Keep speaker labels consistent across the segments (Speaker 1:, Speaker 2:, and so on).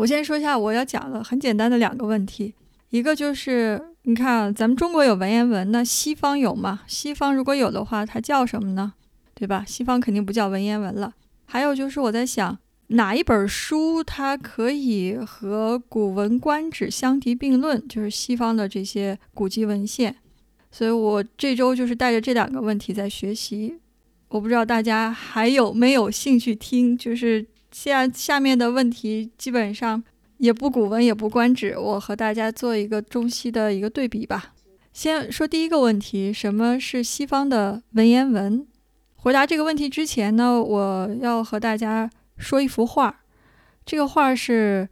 Speaker 1: 我先说一下我要讲的很简单的两个问题，一个就是你看咱们中国有文言文，那西方有吗？西方如果有的话，它叫什么呢？对吧？西方肯定不叫文言文了。还有就是我在想，哪一本书它可以和《古文观止》相提并论？就是西方的这些古籍文献。所以我这周就是带着这两个问题在学习。我不知道大家还有没有兴趣听？就是下下面的问题基本上也不古文也不观止，我和大家做一个中西的一个对比吧。先说第一个问题：什么是西方的文言文？回答这个问题之前呢，我要和大家说一幅画。这个画是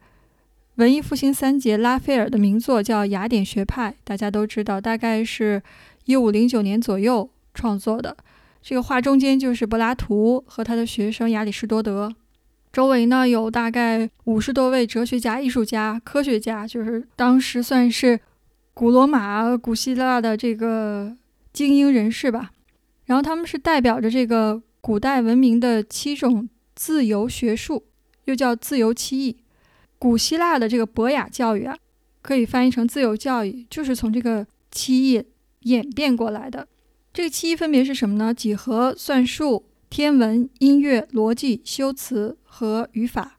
Speaker 1: 文艺复兴三杰拉斐尔的名作，叫《雅典学派》，大家都知道，大概是一五零九年左右创作的。这个画中间就是柏拉图和他的学生亚里士多德，周围呢有大概五十多位哲学家、艺术家、科学家，就是当时算是古罗马、古希腊的这个精英人士吧。然后他们是代表着这个古代文明的七种自由学术，又叫自由七艺。古希腊的这个博雅教育啊，可以翻译成自由教育，就是从这个七艺演变过来的。这个七艺分别是什么呢？几何、算术、天文、音乐、逻辑、修辞和语法。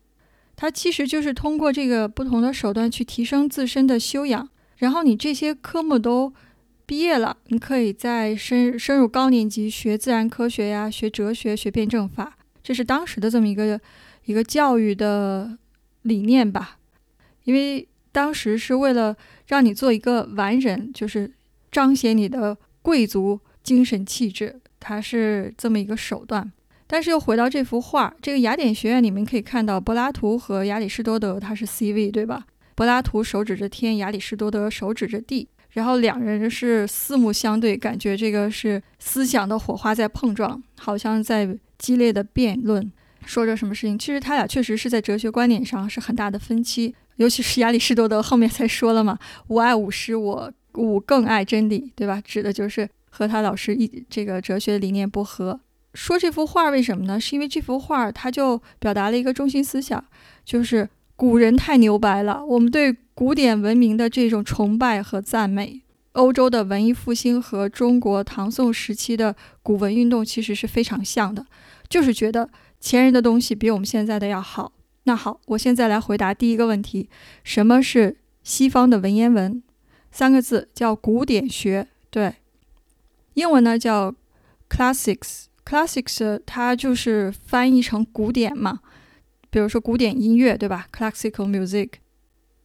Speaker 1: 它其实就是通过这个不同的手段去提升自身的修养。然后你这些科目都。毕业了，你可以再深深入高年级学自然科学呀，学哲学，学辩证法，这是当时的这么一个一个教育的理念吧。因为当时是为了让你做一个完人，就是彰显你的贵族精神气质，它是这么一个手段。但是又回到这幅画，这个雅典学院里面可以看到，柏拉图和亚里士多德他是 C 位，对吧？柏拉图手指着天，亚里士多德手指着地。然后两人是四目相对，感觉这个是思想的火花在碰撞，好像在激烈的辩论，说着什么事情。其实他俩确实是在哲学观点上是很大的分歧，尤其是亚里士多德后面才说了嘛，“吾爱吾师，我吾更爱真理”，对吧？指的就是和他老师一这个哲学理念不合。说这幅画为什么呢？是因为这幅画它就表达了一个中心思想，就是古人太牛掰了，我们对。古典文明的这种崇拜和赞美，欧洲的文艺复兴和中国唐宋时期的古文运动其实是非常像的，就是觉得前人的东西比我们现在的要好。那好，我现在来回答第一个问题：什么是西方的文言文？三个字叫古典学。对，英文呢叫 classics。classics 它就是翻译成古典嘛，比如说古典音乐，对吧？classical music。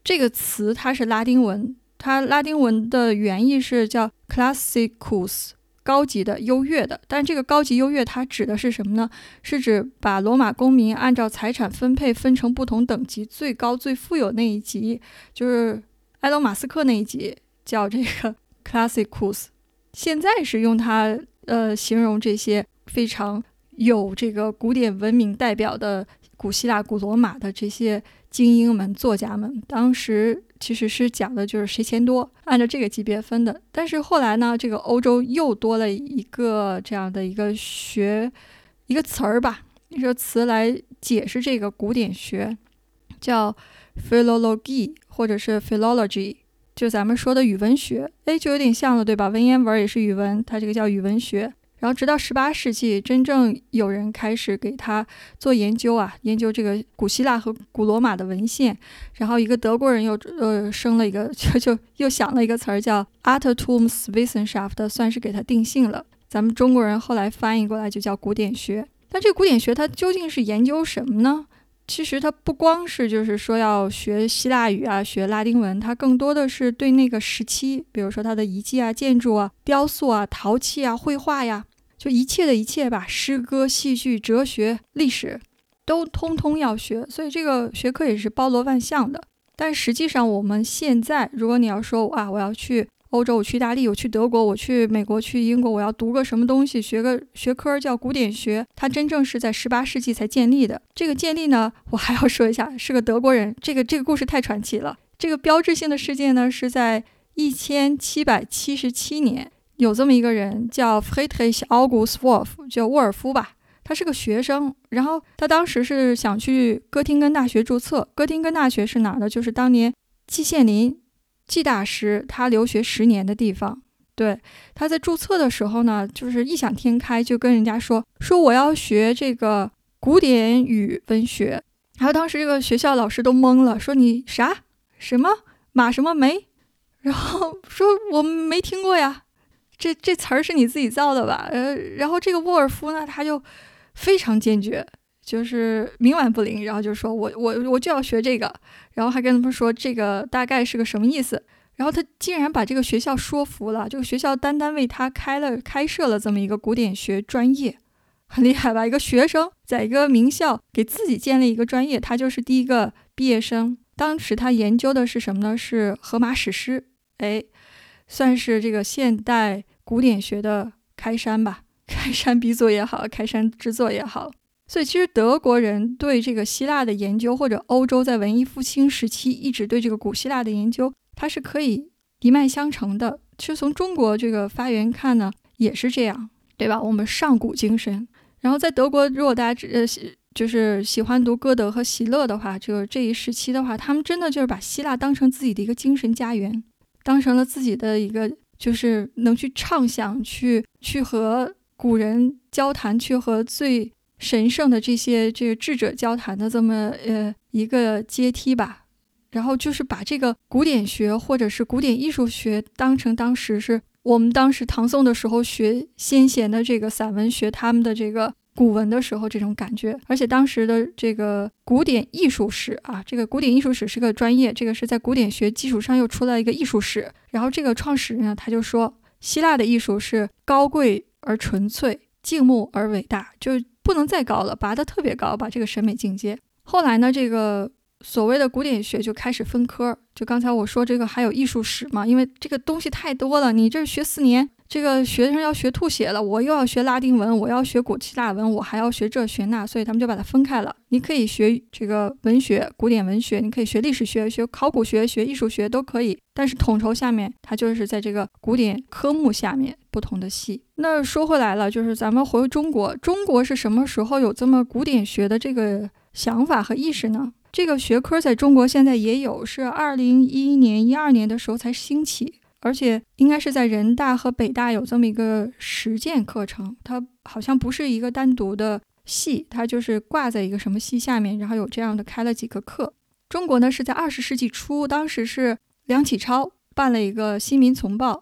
Speaker 1: 这个词它是拉丁文，它拉丁文的原意是叫 classicus，高级的、优越的。但这个高级优越它指的是什么呢？是指把罗马公民按照财产分配分成不同等级，最高最富有那一级，就是埃隆·马斯克那一级，叫这个 classicus。现在是用它呃形容这些非常有这个古典文明代表的古希腊、古罗马的这些。精英们、作家们，当时其实是讲的就是谁钱多，按照这个级别分的。但是后来呢，这个欧洲又多了一个这样的一个学一个词儿吧，一个词来解释这个古典学，叫 philology 或者是 philology，就咱们说的语文学。哎，就有点像了，对吧？文言文也是语文，它这个叫语文学。然后直到十八世纪，真正有人开始给他做研究啊，研究这个古希腊和古罗马的文献。然后一个德国人又呃生了一个，就就又想了一个词儿叫 Altertumswissenschaft，算是给他定性了。咱们中国人后来翻译过来就叫古典学。但这个古典学它究竟是研究什么呢？其实它不光是就是说要学希腊语啊，学拉丁文，它更多的是对那个时期，比如说它的遗迹啊、建筑啊、雕塑啊、陶器啊、绘画呀。就一切的一切吧，诗歌、戏剧、哲学、历史，都通通要学。所以这个学科也是包罗万象的。但实际上，我们现在，如果你要说啊，我要去欧洲，我去意大利，我去德国，我去美国，去英国，我要读个什么东西，学个学科叫古典学，它真正是在十八世纪才建立的。这个建立呢，我还要说一下，是个德国人。这个这个故事太传奇了。这个标志性的事件呢，是在一千七百七十七年。有这么一个人叫 Friedrich August Wolf，叫沃尔夫吧。他是个学生，然后他当时是想去哥廷根大学注册。哥廷根大学是哪儿的？就是当年季羡林季大师他留学十年的地方。对，他在注册的时候呢，就是异想天开，就跟人家说说我要学这个古典语文学。然后当时这个学校老师都懵了，说你啥什么马什么梅，然后说我没听过呀，这这词儿是你自己造的吧？呃，然后这个沃尔夫呢，他就。非常坚决，就是冥顽不灵，然后就说我我我就要学这个，然后还跟他们说这个大概是个什么意思，然后他竟然把这个学校说服了，这个学校单单为他开了开设了这么一个古典学专业，很厉害吧？一个学生在一个名校给自己建立一个专业，他就是第一个毕业生。当时他研究的是什么呢？是荷马史诗，哎，算是这个现代古典学的开山吧。开山鼻祖也好，开山之作也好，所以其实德国人对这个希腊的研究，或者欧洲在文艺复兴时期一直对这个古希腊的研究，它是可以一脉相承的。其实从中国这个发源看呢，也是这样，对吧？我们上古精神。然后在德国，如果大家呃就是喜欢读歌德和席勒的话，就这一时期的话，他们真的就是把希腊当成自己的一个精神家园，当成了自己的一个，就是能去畅想、去去和。古人交谈，去和最神圣的这些这个智者交谈的这么呃一个阶梯吧，然后就是把这个古典学或者是古典艺术学当成当时是我们当时唐宋的时候学先贤的这个散文学他们的这个古文的时候这种感觉，而且当时的这个古典艺术史啊，这个古典艺术史是个专业，这个是在古典学基础上又出来一个艺术史，然后这个创始人呢他就说，希腊的艺术是高贵。而纯粹、静穆而伟大，就不能再高了，拔得特别高，把这个审美境界。后来呢，这个所谓的古典学就开始分科，就刚才我说这个还有艺术史嘛，因为这个东西太多了，你这学四年。这个学生要学吐血了，我又要学拉丁文，我要学古希腊文，我还要学这学那，所以他们就把它分开了。你可以学这个文学、古典文学，你可以学历史学、学考古学、学艺术学都可以。但是统筹下面，它就是在这个古典科目下面不同的系。那说回来了，就是咱们回中国，中国是什么时候有这么古典学的这个想法和意识呢？这个学科在中国现在也有，是二零一一年、一二年的时候才兴起。而且应该是在人大和北大有这么一个实践课程，它好像不是一个单独的系，它就是挂在一个什么系下面，然后有这样的开了几个课。中国呢是在二十世纪初，当时是梁启超办了一个《新民丛报》，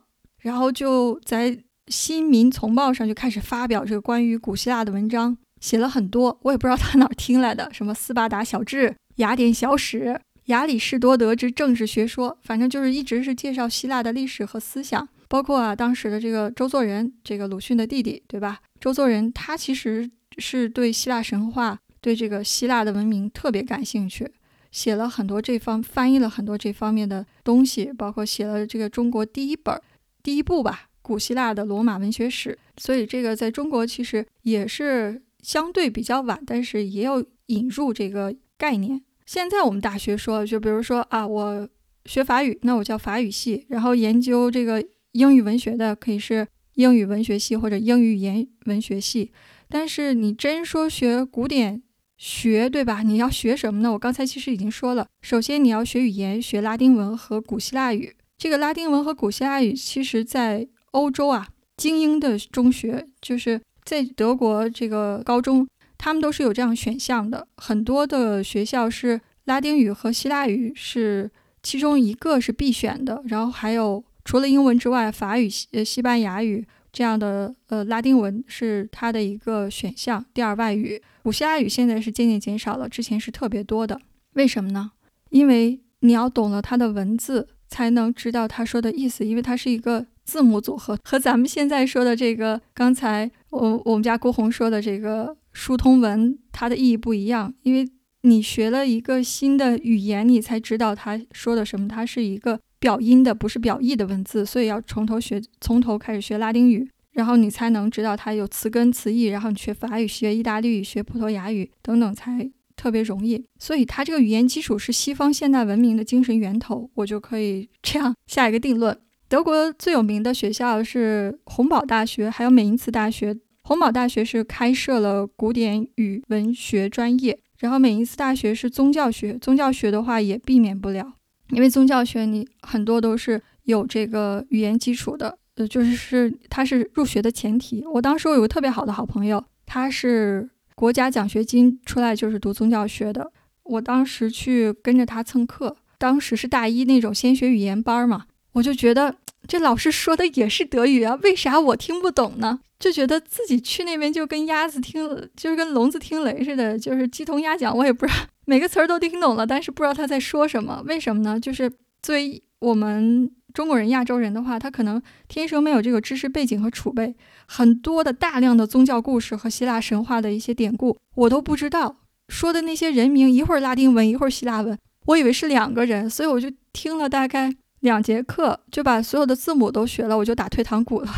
Speaker 1: 然后就在《新民丛报》上就开始发表这个关于古希腊的文章，写了很多，我也不知道他哪儿听来的，什么斯巴达小志、雅典小史。亚里士多德之政治学说，反正就是一直是介绍希腊的历史和思想，包括啊当时的这个周作人，这个鲁迅的弟弟，对吧？周作人他其实是对希腊神话、对这个希腊的文明特别感兴趣，写了很多这方，翻译了很多这方面的东西，包括写了这个中国第一本、第一部吧古希腊的罗马文学史。所以这个在中国其实也是相对比较晚，但是也有引入这个概念。现在我们大学说，就比如说啊，我学法语，那我叫法语系；然后研究这个英语文学的，可以是英语文学系或者英语语言文学系。但是你真说学古典学，对吧？你要学什么呢？我刚才其实已经说了，首先你要学语言，学拉丁文和古希腊语。这个拉丁文和古希腊语，其实在欧洲啊，精英的中学，就是在德国这个高中。他们都是有这样选项的，很多的学校是拉丁语和希腊语是其中一个是必选的，然后还有除了英文之外，法语、呃西班牙语这样的呃拉丁文是它的一个选项，第二外语。古希腊语现在是渐渐减少了，之前是特别多的。为什么呢？因为你要懂了它的文字，才能知道他说的意思，因为它是一个字母组合，和咱们现在说的这个刚才我我们家郭红说的这个。疏通文，它的意义不一样，因为你学了一个新的语言，你才知道他说的什么。它是一个表音的，不是表意的文字，所以要从头学，从头开始学拉丁语，然后你才能知道它有词根、词义。然后你学法语、学意大利语、学葡萄牙语等等，才特别容易。所以它这个语言基础是西方现代文明的精神源头，我就可以这样下一个定论。德国最有名的学校是洪堡大学，还有美因茨大学。洪堡大学是开设了古典语文学专业，然后美因斯大学是宗教学。宗教学的话也避免不了，因为宗教学你很多都是有这个语言基础的，呃，就是是它是入学的前提。我当时我有个特别好的好朋友，他是国家奖学金出来就是读宗教学的，我当时去跟着他蹭课，当时是大一那种先学语言班嘛，我就觉得。这老师说的也是德语啊，为啥我听不懂呢？就觉得自己去那边就跟鸭子听，就是跟聋子听雷似的，就是鸡同鸭讲。我也不知道每个词儿都听懂了，但是不知道他在说什么。为什么呢？就是作为我们中国人、亚洲人的话，他可能天生没有这个知识背景和储备，很多的大量的宗教故事和希腊神话的一些典故，我都不知道。说的那些人名，一会儿拉丁文，一会儿希腊文，我以为是两个人，所以我就听了大概。两节课就把所有的字母都学了，我就打退堂鼓了。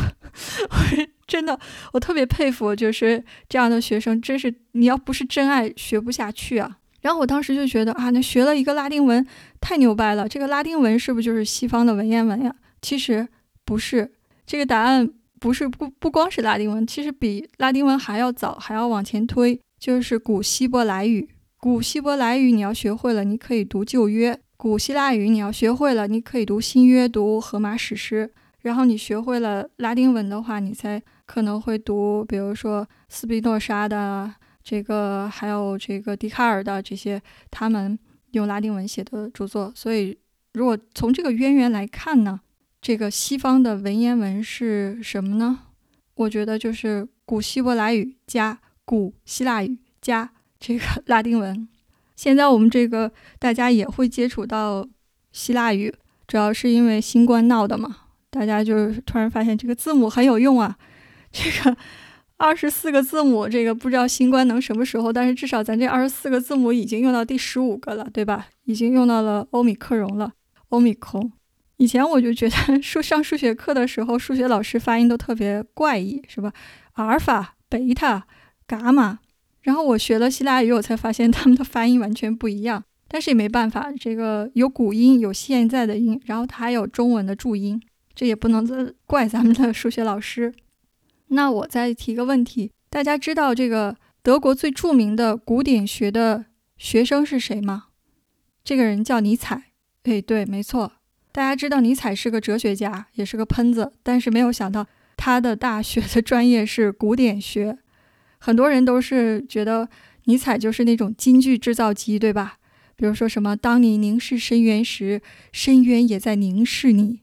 Speaker 1: 真的，我特别佩服，就是这样的学生，真是你要不是真爱，学不下去啊。然后我当时就觉得啊，那学了一个拉丁文太牛掰了。这个拉丁文是不是就是西方的文言文呀？其实不是，这个答案不是不不光是拉丁文，其实比拉丁文还要早，还要往前推，就是古希伯来语。古希伯来语你要学会了，你可以读旧约。古希腊语你要学会了，你可以读新约、读荷马史诗。然后你学会了拉丁文的话，你才可能会读，比如说斯宾诺莎的这个，还有这个笛卡尔的这些，他们用拉丁文写的著作。所以，如果从这个渊源来看呢，这个西方的文言文是什么呢？我觉得就是古希伯来语加古希腊语加这个拉丁文。现在我们这个大家也会接触到希腊语，主要是因为新冠闹的嘛。大家就是突然发现这个字母很有用啊，这个二十四个字母，这个不知道新冠能什么时候，但是至少咱这二十四个字母已经用到第十五个了，对吧？已经用到了欧米克戎了，欧米空。以前我就觉得数上数学课的时候，数学老师发音都特别怪异，是吧？阿尔法、贝塔、伽马。然后我学了希腊语，我才发现他们的发音完全不一样。但是也没办法，这个有古音，有现在的音，然后它还有中文的注音，这也不能 怪咱们的数学老师。那我再提个问题，大家知道这个德国最著名的古典学的学生是谁吗？这个人叫尼采。哎，对，没错。大家知道尼采是个哲学家，也是个喷子，但是没有想到他的大学的专业是古典学。很多人都是觉得尼采就是那种金句制造机，对吧？比如说什么“当你凝视深渊时，深渊也在凝视你”，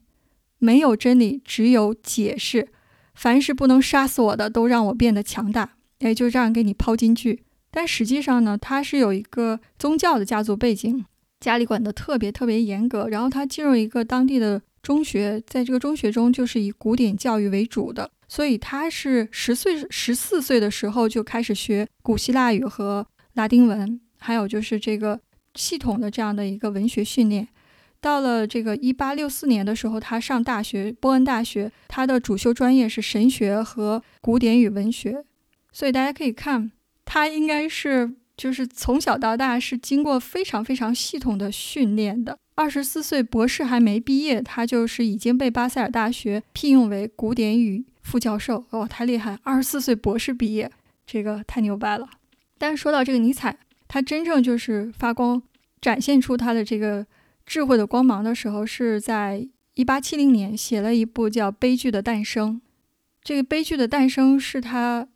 Speaker 1: 没有真理，只有解释。凡是不能杀死我的，都让我变得强大。哎，就这样给你抛金句。但实际上呢，他是有一个宗教的家族背景，家里管得特别特别严格。然后他进入一个当地的中学，在这个中学中就是以古典教育为主的。所以他是十岁、十四岁的时候就开始学古希腊语和拉丁文，还有就是这个系统的这样的一个文学训练。到了这个一八六四年的时候，他上大学，波恩大学，他的主修专业是神学和古典语文学。所以大家可以看，他应该是就是从小到大是经过非常非常系统的训练的。二十四岁，博士还没毕业，他就是已经被巴塞尔大学聘用为古典语。副教授哦，太厉害！二十四岁博士毕业，这个太牛掰了。但是说到这个尼采，他真正就是发光，展现出他的这个智慧的光芒的时候，是在一八七零年写了一部叫《悲剧的诞生》。这个《悲剧的诞生》是他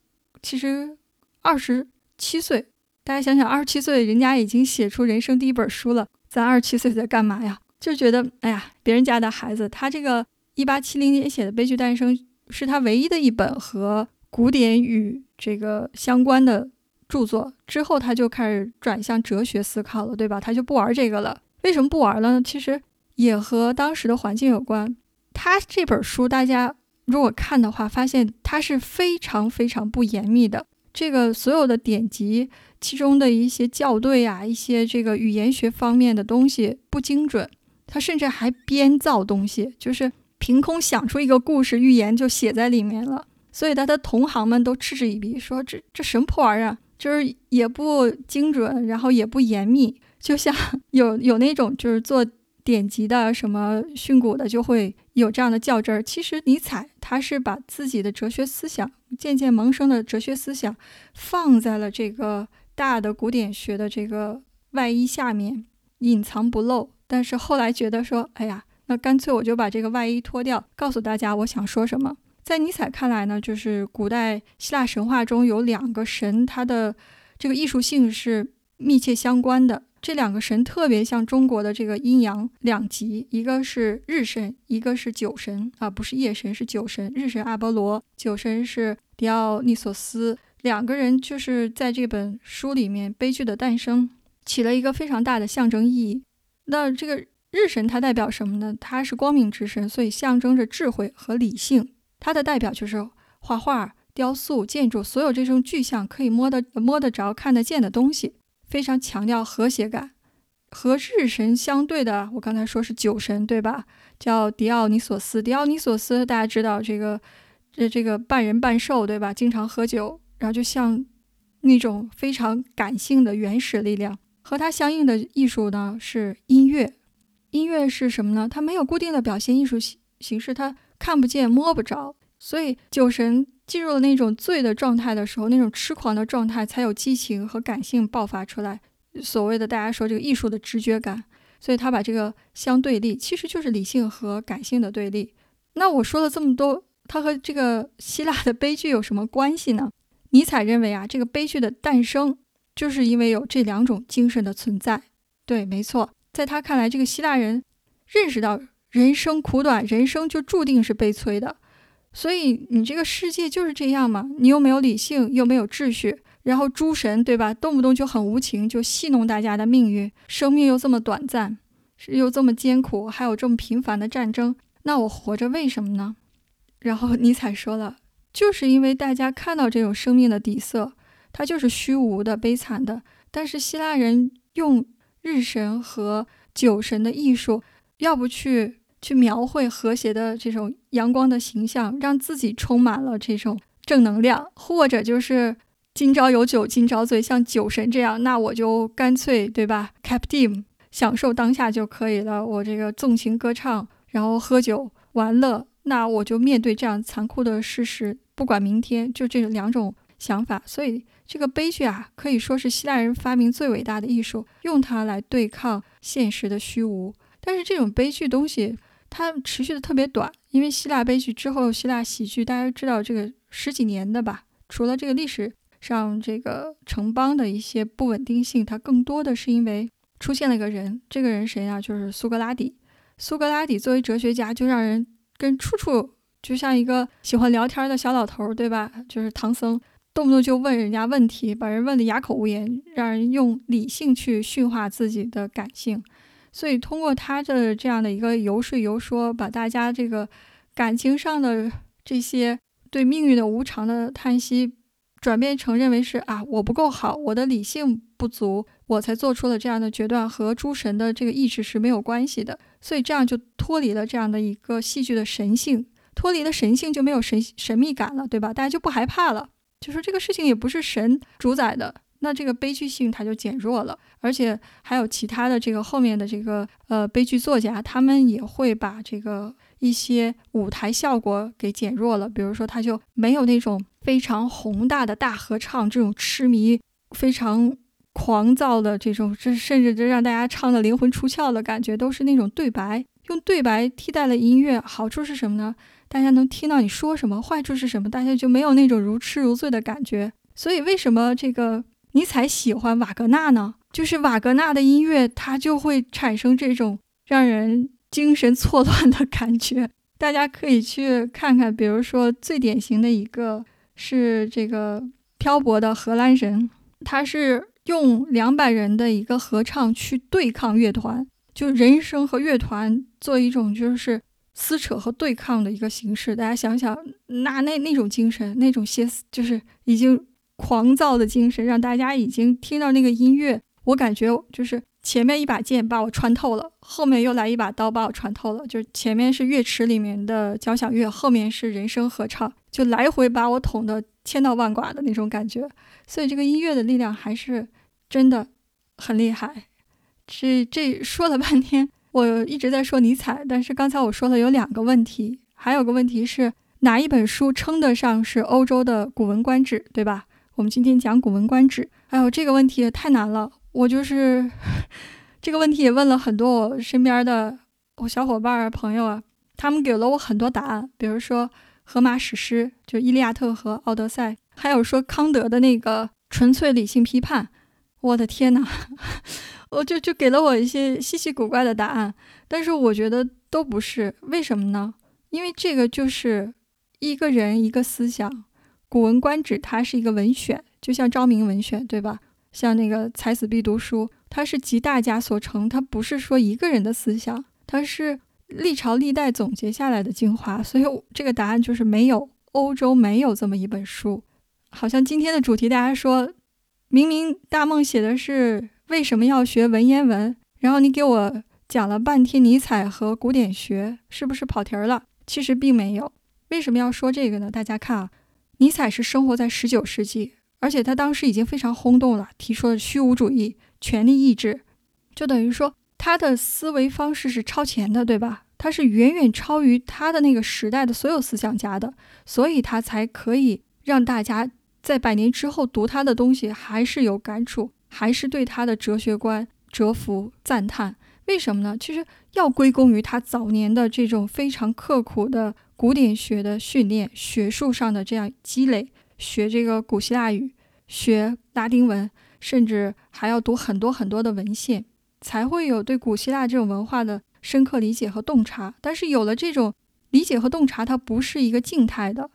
Speaker 1: 其实二十七岁，大家想想，二十七岁人家已经写出人生第一本书了，咱二十七岁在干嘛呀？就觉得哎呀，别人家的孩子，他这个一八七零年写的《悲剧诞生》。是他唯一的一本和古典语这个相关的著作。之后他就开始转向哲学思考了，对吧？他就不玩这个了。为什么不玩了呢？其实也和当时的环境有关。他这本书，大家如果看的话，发现它是非常非常不严密的。这个所有的典籍，其中的一些校对啊，一些这个语言学方面的东西不精准。他甚至还编造东西，就是。凭空想出一个故事寓言就写在里面了，所以他的同行们都嗤之以鼻，说这这什么破玩意儿，就是也不精准，然后也不严密，就像 有有那种就是做典籍的什么训诂的就会有这样的较真儿。其实尼采他是把自己的哲学思想渐渐萌生的哲学思想放在了这个大的古典学的这个外衣下面，隐藏不露。但是后来觉得说，哎呀，那干脆我就把这个外衣脱掉，告诉大家我想说什么。在尼采看来呢，就是古代希腊神话中有两个神，他的这个艺术性是密切相关的。这两个神特别像中国的这个阴阳两极，一个是日神，一个是酒神啊，不是夜神，是酒神。日神阿波罗，酒神是狄奥尼索斯。两个人就是在这本书里面，悲剧的诞生起了一个非常大的象征意义。那这个日神它代表什么呢？它是光明之神，所以象征着智慧和理性。它的代表就是画画、雕塑、建筑，所有这种具象可以摸得摸得着、看得见的东西。非常强调和谐感，和日神相对的，我刚才说是酒神，对吧？叫狄奥尼索斯。狄奥尼索斯大家知道，这个这这个半人半兽，对吧？经常喝酒，然后就像那种非常感性的原始力量。和它相应的艺术呢是音乐。音乐是什么呢？它没有固定的表现艺术形形式，它看不见摸不着，所以酒神。进入了那种醉的状态的时候，那种痴狂的状态，才有激情和感性爆发出来。所谓的大家说这个艺术的直觉感，所以他把这个相对立，其实就是理性和感性的对立。那我说了这么多，它和这个希腊的悲剧有什么关系呢？尼采认为啊，这个悲剧的诞生就是因为有这两种精神的存在。对，没错，在他看来，这个希腊人认识到人生苦短，人生就注定是悲催的。所以你这个世界就是这样嘛？你又没有理性，又没有秩序，然后诸神对吧，动不动就很无情，就戏弄大家的命运。生命又这么短暂，又这么艰苦，还有这么频繁的战争，那我活着为什么呢？然后尼采说了，就是因为大家看到这种生命的底色，它就是虚无的、悲惨的。但是希腊人用日神和酒神的艺术，要不去。去描绘和谐的这种阳光的形象，让自己充满了这种正能量，或者就是今朝有酒今朝醉，像酒神这样，那我就干脆对吧，captive 享受当下就可以了。我这个纵情歌唱，然后喝酒玩乐，那我就面对这样残酷的事实，不管明天，就这两种想法。所以这个悲剧啊，可以说是希腊人发明最伟大的艺术，用它来对抗现实的虚无。但是这种悲剧东西。它持续的特别短，因为希腊悲剧之后，希腊喜剧大家知道这个十几年的吧。除了这个历史上这个城邦的一些不稳定性，它更多的是因为出现了一个人，这个人谁呢？就是苏格拉底。苏格拉底作为哲学家，就让人跟处处就像一个喜欢聊天的小老头，对吧？就是唐僧，动不动就问人家问题，把人问得哑口无言，让人用理性去驯化自己的感性。所以，通过他的这样的一个游说游说，把大家这个感情上的这些对命运的无常的叹息，转变成认为是啊，我不够好，我的理性不足，我才做出了这样的决断，和诸神的这个意志是没有关系的。所以这样就脱离了这样的一个戏剧的神性，脱离了神性就没有神神秘感了，对吧？大家就不害怕了，就说这个事情也不是神主宰的。那这个悲剧性它就减弱了，而且还有其他的这个后面的这个呃悲剧作家，他们也会把这个一些舞台效果给减弱了。比如说，他就没有那种非常宏大的大合唱，这种痴迷、非常狂躁的这种，这甚至这让大家唱的灵魂出窍的感觉，都是那种对白，用对白替代了音乐。好处是什么呢？大家能听到你说什么。坏处是什么？大家就没有那种如痴如醉的感觉。所以为什么这个？你才喜欢瓦格纳呢，就是瓦格纳的音乐，它就会产生这种让人精神错乱的感觉。大家可以去看看，比如说最典型的一个是这个漂泊的荷兰人，他是用两百人的一个合唱去对抗乐团，就人声和乐团做一种就是撕扯和对抗的一个形式。大家想想，那那那种精神，那种歇斯，就是已经。狂躁的精神让大家已经听到那个音乐，我感觉就是前面一把剑把我穿透了，后面又来一把刀把我穿透了。就是前面是乐池里面的交响乐，后面是人声合唱，就来回把我捅得千刀万剐的那种感觉。所以这个音乐的力量还是真的很厉害。这这说了半天，我一直在说尼采，但是刚才我说了有两个问题，还有个问题是，哪一本书称得上是欧洲的《古文观止》，对吧？我们今天讲《古文观止》。哎呦，这个问题也太难了，我就是这个问题也问了很多我身边的我小伙伴儿朋友啊，他们给了我很多答案，比如说荷马史诗，就《伊利亚特》和《奥德赛》，还有说康德的那个纯粹理性批判。我的天哪，我就就给了我一些稀奇古怪的答案，但是我觉得都不是，为什么呢？因为这个就是一个人一个思想，《古文观止》它是一个文选，就像昭明文选，对吧？像那个才子必读书，它是集大家所成，它不是说一个人的思想，它是历朝历代总结下来的精华。所以这个答案就是没有，欧洲没有这么一本书。好像今天的主题，大家说。明明大梦写的是为什么要学文言文，然后你给我讲了半天尼采和古典学，是不是跑题儿了？其实并没有。为什么要说这个呢？大家看啊，尼采是生活在十九世纪，而且他当时已经非常轰动了，提出了虚无主义、权力意志，就等于说他的思维方式是超前的，对吧？他是远远超于他的那个时代的所有思想家的，所以他才可以让大家。在百年之后读他的东西，还是有感触，还是对他的哲学观折服赞叹。为什么呢？其实要归功于他早年的这种非常刻苦的古典学的训练，学术上的这样积累，学这个古希腊语，学拉丁文，甚至还要读很多很多的文献，才会有对古希腊这种文化的深刻理解和洞察。但是有了这种理解和洞察，它不是一个静态的，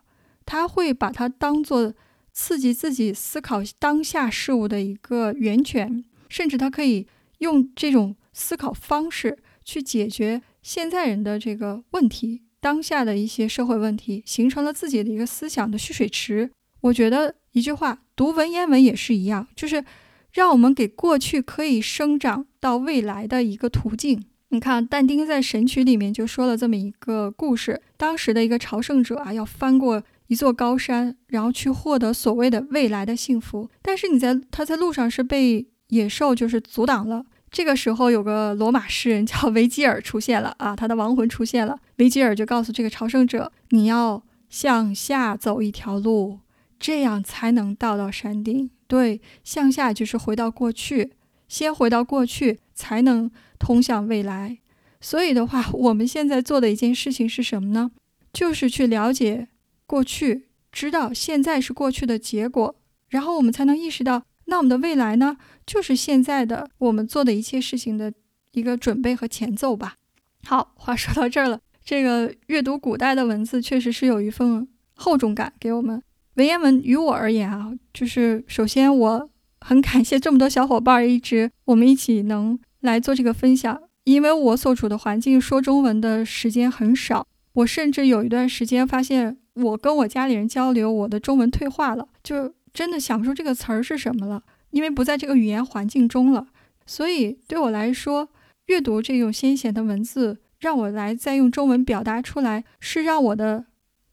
Speaker 1: 他会把它当做。刺激自己思考当下事物的一个源泉，甚至他可以用这种思考方式去解决现在人的这个问题，当下的一些社会问题，形成了自己的一个思想的蓄水池。我觉得一句话，读文言文也是一样，就是让我们给过去可以生长到未来的一个途径。你看，但丁在《神曲》里面就说了这么一个故事：当时的一个朝圣者啊，要翻过。一座高山，然后去获得所谓的未来的幸福。但是你在他在路上是被野兽就是阻挡了。这个时候有个罗马诗人叫维吉尔出现了啊，他的亡魂出现了。维吉尔就告诉这个朝圣者：“你要向下走一条路，这样才能到到山顶。对，向下就是回到过去，先回到过去，才能通向未来。所以的话，我们现在做的一件事情是什么呢？就是去了解。”过去知道现在是过去的结果，然后我们才能意识到，那我们的未来呢，就是现在的我们做的一切事情的一个准备和前奏吧。好，话说到这儿了，这个阅读古代的文字确实是有一份厚重感给我们。文言文于我而言啊，就是首先我很感谢这么多小伙伴一直我们一起能来做这个分享，因为我所处的环境说中文的时间很少，我甚至有一段时间发现。我跟我家里人交流，我的中文退化了，就真的想不出这个词儿是什么了，因为不在这个语言环境中了。所以对我来说，阅读这种先贤的文字，让我来再用中文表达出来，是让我的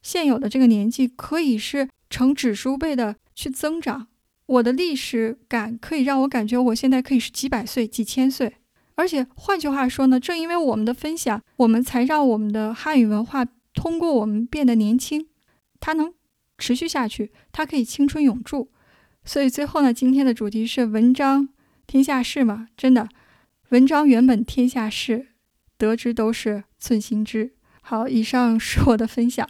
Speaker 1: 现有的这个年纪可以是成指数倍的去增长。我的历史感可以让我感觉我现在可以是几百岁、几千岁。而且换句话说呢，正因为我们的分享，我们才让我们的汉语文化通过我们变得年轻。它能持续下去，它可以青春永驻。所以最后呢，今天的主题是文章天下事嘛？真的，文章原本天下事，得之都是寸心之。好，以上是我的分享。